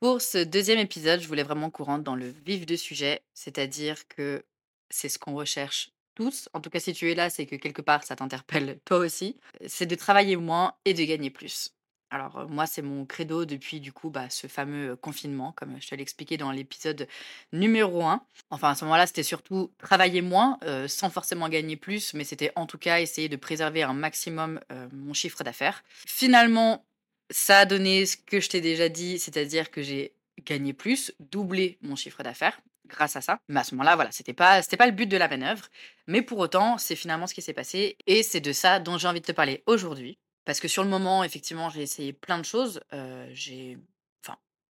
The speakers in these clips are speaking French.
Pour ce deuxième épisode, je voulais vraiment qu'on dans le vif du sujet, c'est-à-dire que c'est ce qu'on recherche tous. En tout cas, si tu es là, c'est que quelque part, ça t'interpelle toi aussi. C'est de travailler moins et de gagner plus. Alors euh, moi, c'est mon credo depuis du coup bah, ce fameux euh, confinement, comme je te l'ai expliqué dans l'épisode numéro un. Enfin, à ce moment-là, c'était surtout travailler moins, euh, sans forcément gagner plus, mais c'était en tout cas essayer de préserver un maximum euh, mon chiffre d'affaires. Finalement, ça a donné ce que je t'ai déjà dit, c'est-à-dire que j'ai gagné plus, doublé mon chiffre d'affaires grâce à ça. Mais à ce moment-là, voilà, c'était pas, c'était pas le but de la manœuvre. Mais pour autant, c'est finalement ce qui s'est passé et c'est de ça dont j'ai envie de te parler aujourd'hui. Parce que sur le moment, effectivement, j'ai essayé plein de choses. euh, j'ai,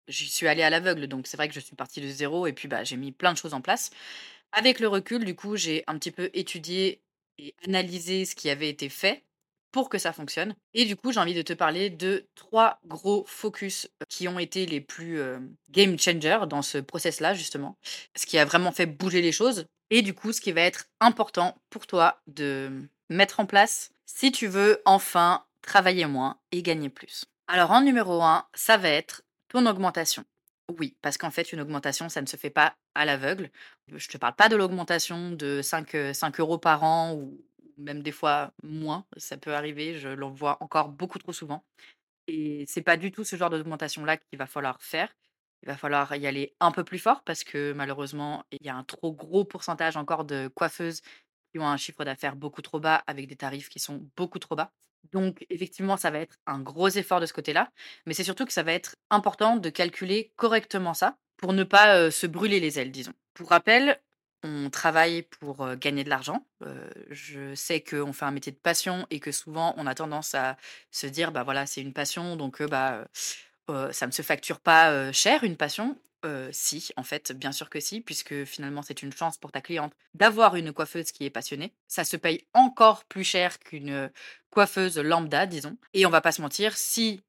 j'y suis allée à l'aveugle, donc c'est vrai que je suis partie de zéro et puis bah, j'ai mis plein de choses en place. Avec le recul, du coup, j'ai un petit peu étudié et analysé ce qui avait été fait pour que ça fonctionne. Et du coup, j'ai envie de te parler de trois gros focus euh, qui ont été les plus euh, game changer dans ce process-là, justement. Ce qui a vraiment fait bouger les choses. Et du coup, ce qui va être important pour toi de mettre en place si tu veux enfin travailler moins et gagner plus. Alors, en numéro un, ça va être ton augmentation. Oui, parce qu'en fait, une augmentation, ça ne se fait pas à l'aveugle. Je te parle pas de l'augmentation de 5, euh, 5 euros par an ou même des fois moins. Ça peut arriver, je l'en vois encore beaucoup trop souvent. Et c'est pas du tout ce genre d'augmentation-là qu'il va falloir faire. Il va falloir y aller un peu plus fort parce que malheureusement, il y a un trop gros pourcentage encore de coiffeuses qui ont un chiffre d'affaires beaucoup trop bas avec des tarifs qui sont beaucoup trop bas. Donc effectivement, ça va être un gros effort de ce côté-là, mais c'est surtout que ça va être important de calculer correctement ça pour ne pas euh, se brûler les ailes, disons. Pour rappel, on travaille pour gagner de l'argent. Je sais qu'on fait un métier de passion et que souvent on a tendance à se dire, bah voilà, c'est une passion, donc bah ça ne se facture pas cher une passion. Si, en fait, bien sûr que si, puisque finalement c'est une chance pour ta cliente d'avoir une coiffeuse qui est passionnée. Ça se paye encore plus cher qu'une coiffeuse lambda, disons. Et on va pas se mentir, si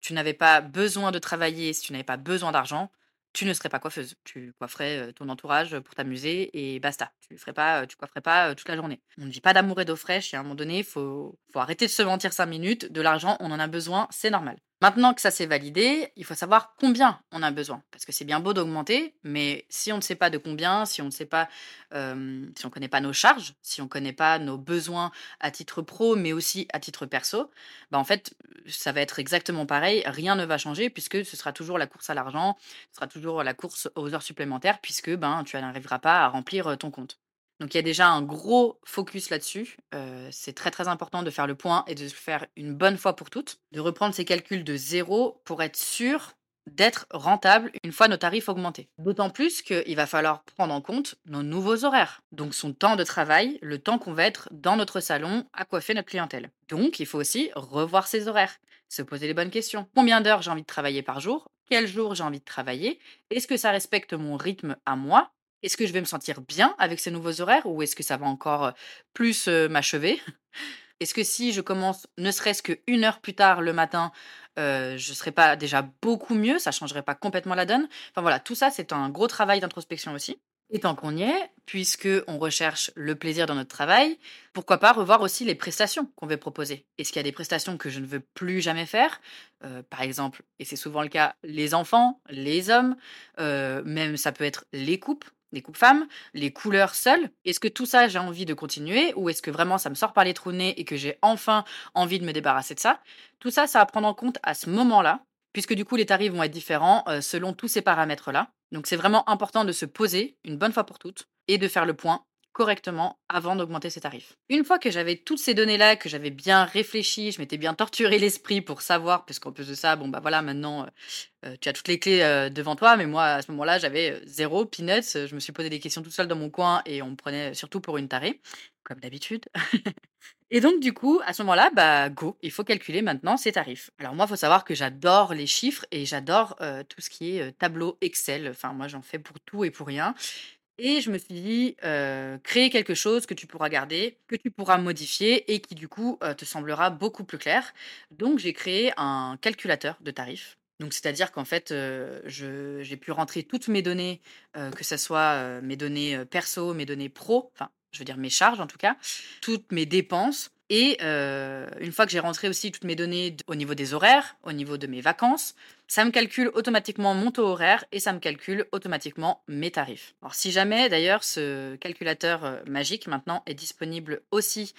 tu n'avais pas besoin de travailler, si tu n'avais pas besoin d'argent, tu ne serais pas coiffeuse. Tu coifferais ton entourage pour t'amuser et basta. Tu ferais pas, tu coifferais pas toute la journée. On ne vit pas d'amour et d'eau fraîche et à un moment donné, faut, faut arrêter de se mentir cinq minutes. De l'argent, on en a besoin, c'est normal. Maintenant que ça s'est validé, il faut savoir combien on a besoin. Parce que c'est bien beau d'augmenter, mais si on ne sait pas de combien, si on ne sait pas, euh, si on connaît pas nos charges, si on connaît pas nos besoins à titre pro, mais aussi à titre perso, bah en fait, ça va être exactement pareil. Rien ne va changer puisque ce sera toujours la course à l'argent, ce sera toujours la course aux heures supplémentaires puisque ben tu n'arriveras pas à remplir euh, ton compte. Donc il y a déjà un gros focus là-dessus. Euh, c'est très très important de faire le point et de le faire une bonne fois pour toutes, de reprendre ses calculs de zéro pour être sûr d'être rentable une fois nos tarifs augmentés. D'autant plus qu'il va falloir prendre en compte nos nouveaux horaires, donc son temps de travail, le temps qu'on va être dans notre salon à coiffer notre clientèle. Donc il faut aussi revoir ses horaires, se poser les bonnes questions. Combien d'heures j'ai envie de travailler par jour? Quel jour j'ai envie de travailler? Est-ce que ça respecte mon rythme à moi? Est-ce que je vais me sentir bien avec ces nouveaux horaires ou est-ce que ça va encore plus m'achever? Est-ce que si je commence ne serait-ce qu'une heure plus tard le matin, je ne serais pas déjà beaucoup mieux Ça changerait pas complètement la donne? Enfin voilà, tout ça, c'est un gros travail d'introspection aussi. Et tant qu'on y est, puisque on recherche le plaisir dans notre travail, pourquoi pas revoir aussi les prestations qu'on veut proposer? Est-ce qu'il y a des prestations que je ne veux plus jamais faire? Par exemple, et c'est souvent le cas, les enfants, les hommes, même ça peut être les coupes, les coupes femmes, les couleurs seules. Est-ce que tout ça, j'ai envie de continuer ou est-ce que vraiment ça me sort par les trous nez et que j'ai enfin envie de me débarrasser de ça? Tout ça, ça à prendre en compte à ce moment-là, puisque du coup, les tarifs vont être différents euh, selon tous ces paramètres-là. Donc, c'est vraiment important de se poser une bonne fois pour toutes et de faire le point correctement avant d'augmenter ses tarifs. Une fois que j'avais toutes ces données-là, que j'avais bien réfléchi, je m'étais bien torturé l'esprit pour savoir, parce qu'en plus de ça, bon bah voilà, maintenant euh, euh, tu as toutes les clés euh, devant toi, mais moi à ce moment-là j'avais zéro peanuts, je me suis posé des questions tout seul dans mon coin et on me prenait surtout pour une tarée, comme d'habitude. Et donc, du coup, à ce moment-là, bah, go, il faut calculer maintenant ses tarifs. Alors, moi, il faut savoir que j'adore les chiffres et j'adore tout ce qui est tableau Excel. Enfin, moi, j'en fais pour tout et pour rien. Et je me suis dit, créer quelque chose que tu pourras garder, que tu pourras modifier et qui, du coup, te semblera beaucoup plus clair. Donc, j'ai créé un calculateur de tarifs. Donc, c'est-à-dire qu'en fait, j'ai pu rentrer toutes mes données, que ce soit mes données perso, mes données pro, enfin, je veux dire mes charges en tout cas, toutes mes dépenses. Et une fois que j'ai rentré aussi toutes mes données au niveau des horaires, au niveau de mes vacances, ça me calcule automatiquement mon taux horaire et ça me calcule automatiquement mes tarifs. Alors si jamais d'ailleurs ce calculateur euh, magique maintenant est disponible aussi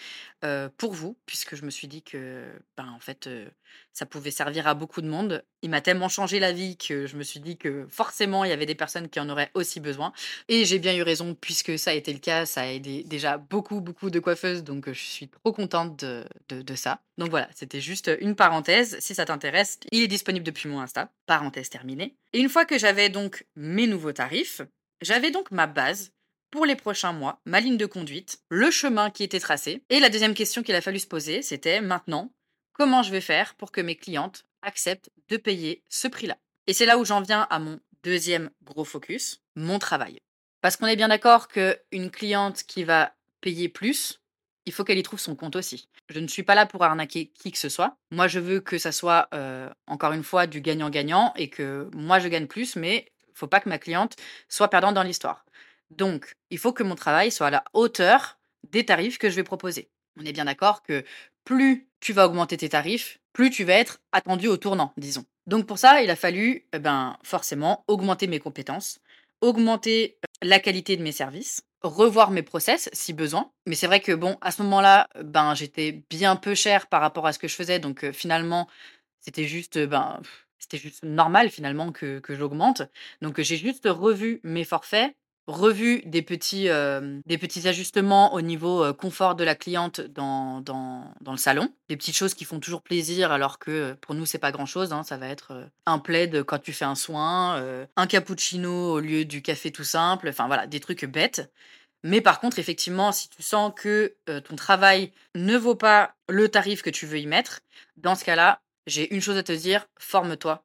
euh, pour vous, puisque je me suis dit que ben, en fait euh, ça pouvait servir à beaucoup de monde. Il m'a tellement changé la vie que je me suis dit que forcément il y avait des personnes qui en auraient aussi besoin. Et j'ai bien eu raison puisque ça a été le cas, ça a aidé déjà beaucoup beaucoup de coiffeuses, donc je suis trop contente de, de ça. Donc voilà, c'était juste une parenthèse. Si ça t'intéresse, il est disponible depuis mon Insta. Parenthèse terminée. Et une fois que j'avais donc mes nouveaux tarifs, j'avais donc ma base pour les prochains mois, ma ligne de conduite, le chemin qui était tracé. Et la deuxième question qu'il a fallu se poser, c'était maintenant, comment je vais faire pour que mes clientes acceptent de payer ce prix-là? Et c'est là où j'en viens à mon deuxième gros focus, mon travail. Parce qu'on est bien d'accord qu'une cliente qui va payer plus, il faut qu'elle y trouve son compte aussi. Je ne suis pas là pour arnaquer qui que ce soit. Moi, je veux que ça soit, encore une fois, du gagnant-gagnant et que moi, je gagne plus, mais il faut pas que ma cliente soit perdante dans l'histoire. Donc, il faut que mon travail soit à la hauteur des tarifs que je vais proposer. On est bien d'accord que plus tu vas augmenter tes tarifs, plus tu vas être attendu au tournant, disons. Donc pour ça, il a fallu eh ben, forcément augmenter mes compétences, augmenter la qualité de mes services, revoir mes process si besoin. Mais c'est vrai que bon, à ce moment-là, ben j'étais bien peu cher par rapport à ce que je faisais, donc finalement, c'était juste ben c'était juste normal finalement que, que j'augmente. Donc j'ai juste revu mes forfaits, revu des petits, des petits ajustements au niveau confort de la cliente dans, dans, dans, le salon. Des petites choses qui font toujours plaisir alors que pour nous, c'est pas grand-chose. Hein. Ça va être un plaid quand tu fais un soin, un cappuccino au lieu du café tout simple. Enfin voilà, des trucs bêtes. Mais par contre, effectivement, si tu sens que ton travail ne vaut pas le tarif que tu veux y mettre, dans ce cas-là, j'ai une chose à te dire, forme-toi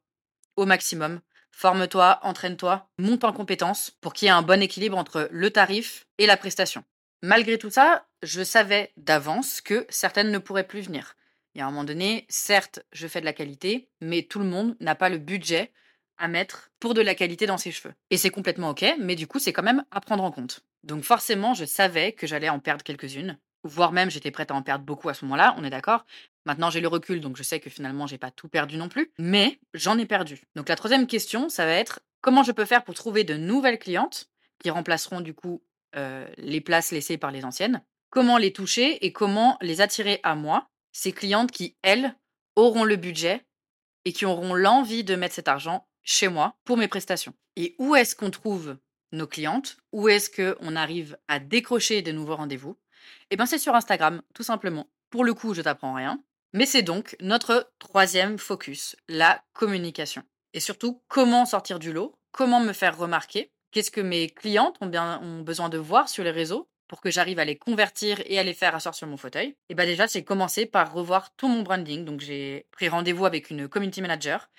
au maximum Forme-toi, entraîne-toi, monte en compétences pour qu'il y ait un bon équilibre entre le tarif et la prestation. Malgré tout ça, je savais d'avance que certaines ne pourraient plus venir. Il y a un moment donné, certes, je fais de la qualité, mais tout le monde n'a pas le budget à mettre pour de la qualité dans ses cheveux. Et c'est complètement OK, mais du coup, c'est quand même à prendre en compte. Donc forcément, je savais que j'allais en perdre quelques-unes, voire même j'étais prête à en perdre beaucoup à ce moment-là, on est d'accord. Maintenant, j'ai le recul, donc je sais que finalement, j'ai pas tout perdu non plus, mais j'en ai perdu. Donc la troisième question, ça va être comment je peux faire pour trouver de nouvelles clientes qui remplaceront du coup euh, les places laissées par les anciennes? Comment les toucher et comment les attirer à moi, ces clientes qui, elles, auront le budget et qui auront l'envie de mettre cet argent chez moi pour mes prestations? Et où est-ce qu'on trouve nos clientes? Où est-ce qu'on arrive à décrocher de nouveaux rendez-vous? Eh bien, c'est sur Instagram, tout simplement. Pour le coup, je t'apprends rien. Mais c'est donc notre troisième focus, la communication. Et surtout, comment sortir du lot, comment me faire remarquer, qu'est-ce que mes clientes ont, besoin de voir sur les réseaux pour que j'arrive à les convertir et à les faire asseoir sur mon fauteuil. Et bien déjà, c'est commencer par revoir tout mon branding. Donc j'ai pris rendez-vous avec une community manager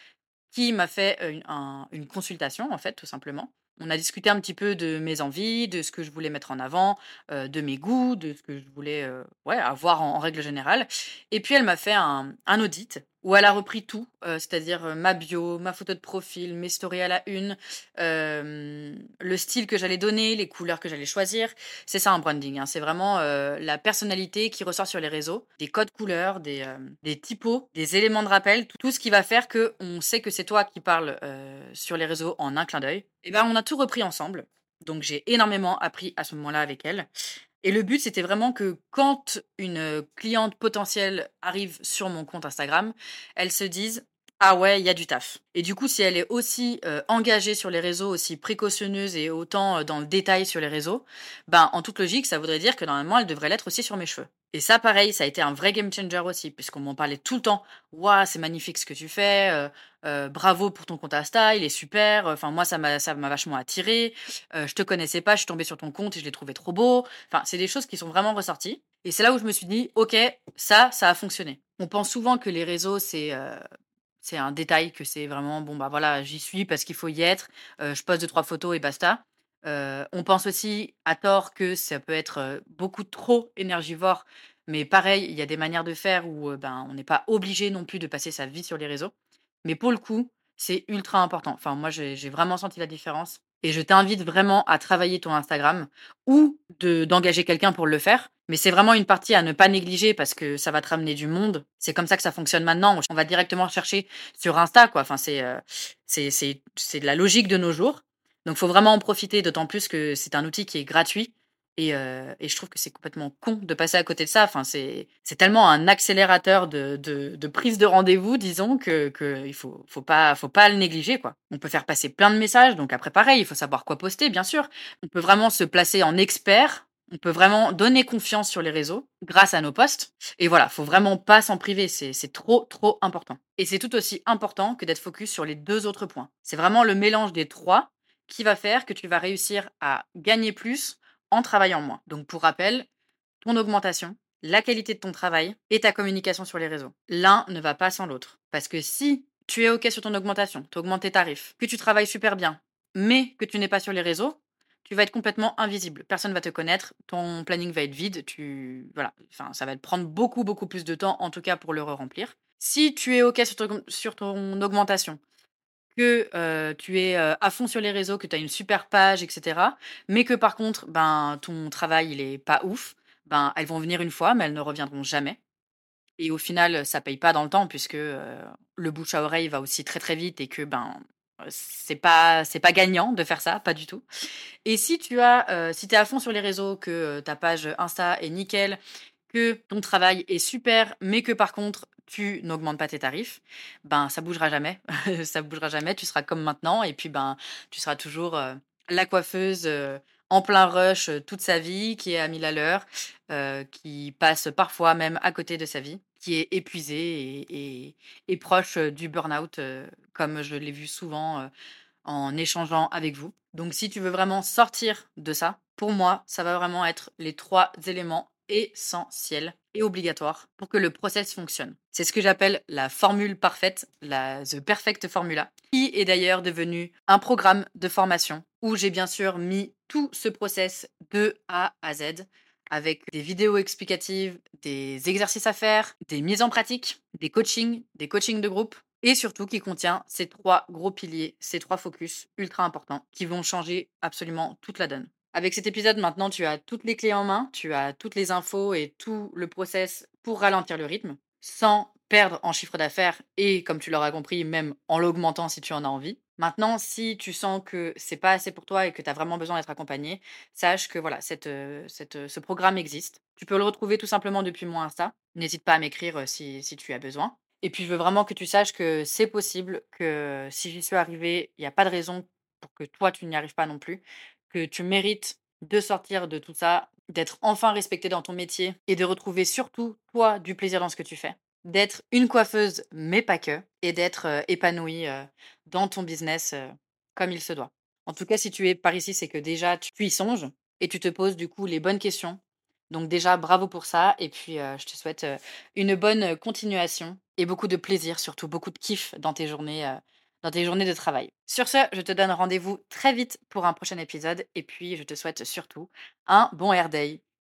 qui m'a fait une, une consultation, en fait, tout simplement, on a discuté un petit peu de mes envies, de ce que je voulais mettre en avant, de mes goûts, de ce que je voulais ouais, avoir en, règle générale. Et puis elle m'a fait un audit où elle a repris tout, c'est-à-dire ma bio, ma photo de profil, mes stories à la une, le style que j'allais donner, les couleurs que j'allais choisir. C'est ça un branding, hein. c'est vraiment la personnalité qui ressort sur les réseaux, des codes couleurs, des, des typos, des éléments de rappel, tout ce qui va faire que on sait que c'est toi qui parles sur les réseaux en un clin d'œil. Et ben on a tout repris ensemble. Donc j'ai énormément appris à ce moment-là avec elle. Et le but, c'était vraiment que quand une cliente potentielle arrive sur mon compte Instagram, elle se dise ah ouais, il y a du taf. Et du coup, si elle est aussi engagée sur les réseaux, aussi précautionneuse et autant dans le détail sur les réseaux, ben en toute logique, ça voudrait dire que normalement, elle devrait l'être aussi sur mes cheveux. Et ça, pareil, ça a été un vrai game changer aussi, puisqu'on m'en parlait tout le temps. Waouh, c'est magnifique ce que tu fais. bravo pour ton compte Insta, il est super. Enfin, moi, ça m'a, ça m'a vachement attiré. je te connaissais pas, je suis tombée sur ton compte et je l'ai trouvé trop beau. Enfin, c'est des choses qui sont vraiment ressorties. Et c'est là où je me suis dit, ok, ça, ça a fonctionné. On pense souvent que les réseaux, c'est c'est un détail que c'est vraiment bon bah voilà j'y suis parce qu'il faut y être je poste deux trois photos et basta on pense aussi à tort que ça peut être beaucoup trop énergivore mais pareil il y a des manières de faire où ben on n'est pas obligé non plus de passer sa vie sur les réseaux mais pour le coup c'est ultra important. Enfin, moi, j'ai vraiment senti la différence et je t'invite vraiment à travailler ton Instagram ou de d'engager quelqu'un pour le faire. Mais c'est vraiment une partie à ne pas négliger parce que ça va te ramener du monde. C'est comme ça que ça fonctionne maintenant. On va directement chercher sur Insta, quoi. Enfin, c'est c'est de la logique de nos jours. Donc, faut vraiment en profiter, d'autant plus que c'est un outil qui est gratuit et, heu et je trouve que c'est complètement con de passer à côté de ça. Enfin, c'est tellement un accélérateur de de prise de rendez-vous, disons, que que il faut faut pas faut pas le négliger, quoi. On peut faire passer plein de messages, donc après pareil, il faut savoir quoi poster, bien sûr. On peut vraiment se placer en expert, on peut vraiment donner confiance sur les réseaux grâce à nos posts et voilà, faut vraiment pas s'en priver, c'est trop, trop important et c'est tout aussi important que d'être focus sur les 2 autres points. C'est vraiment le mélange des 3 qui va faire que tu vas réussir à gagner plus en travaillant moins. Donc pour rappel, ton augmentation, la qualité de ton travail et ta communication sur les réseaux. L'un ne va pas sans l'autre. Parce que si tu es OK sur ton augmentation, tu augmentes tes tarifs, que tu travailles super bien, mais que tu n'es pas sur les réseaux, tu vas être complètement invisible. Personne ne va te connaître, ton planning va être vide, voilà, enfin ça va te prendre beaucoup beaucoup plus de temps en tout cas pour le re-remplir. Si tu es OK sur ton augmentation, que, heu, tu es, heu, à fond sur les réseaux, que tu as une super page et cetera, mais que par contre, ben, ton travail, il est pas ouf, ben, elles vont venir une fois, mais elles ne reviendront jamais. Et au final, ça paye pas dans le temps puisque, heu, le bouche à oreille va aussi très, très vite et que, ben, c'est pas c'est pas gagnant de faire ça, pas du tout. Et si tu as, si tu es à fond sur les réseaux, que, ta page Insta est nickel, que ton travail est super, mais que par contre, tu n'augmentes pas tes tarifs, ben, ça bougera jamais. Ça bougera jamais, tu seras comme maintenant et puis, ben, tu seras toujours, heu, la coiffeuse, heu, en plein rush, heu, toute sa vie, qui est à 1000 à l'heure, heu, qui passe parfois même à côté de sa vie, qui est épuisée et et et proche, du burn-out, comme je l'ai vu souvent, en échangeant avec vous. Donc si tu veux vraiment sortir de ça, pour moi, ça va vraiment être les 3 éléments essentiels et obligatoires pour que le process fonctionne. C'est ce que j'appelle la formule parfaite, la the perfect formula, qui est d'ailleurs devenu un programme de formation où j'ai bien sûr mis tout ce process de A à Z avec des vidéos explicatives, des exercices à faire, des mises en pratique, des coachings, des coachings de groupe et surtout qui contient ces 3 gros piliers, ces 3 focus ultra importants qui vont changer absolument toute la donne. Avec cet épisode, maintenant, tu as toutes les clés en main, tu as toutes les infos et tout le process pour ralentir le rythme, sans perdre en chiffre d'affaires et, comme tu l'auras compris, même en l'augmentant si tu en as envie. Maintenant, si tu sens que c'est pas assez pour toi et que tu as vraiment besoin d'être accompagné, sache que voilà, euh, euh, ce programme existe. Tu peux le retrouver tout simplement depuis mon Insta. N'hésite pas à m'écrire euh, si, si tu as besoin. Et puis, je veux vraiment que tu saches que c'est possible, que si j'y suis arrivée, il n'y a pas de raison pour que toi, tu n'y arrives pas non plus que tu mérites de sortir de tout ça, d'être enfin respecté dans ton métier et de retrouver surtout, toi, du plaisir dans ce que tu fais. D'être une coiffeuse, mais pas que, et d'être euh, épanouie euh, dans ton business euh, comme il se doit. En tout cas, si tu es par ici, c'est que déjà tu y songes et tu te poses du coup les bonnes questions. Donc déjà, bravo pour ça. Et puis, je te souhaite une bonne continuation et beaucoup de plaisir, surtout beaucoup de kiff dans tes journées dans tes journées de travail. Sur ce, je te donne rendez-vous très vite pour un prochain épisode et puis je te souhaite surtout un bon Air Day.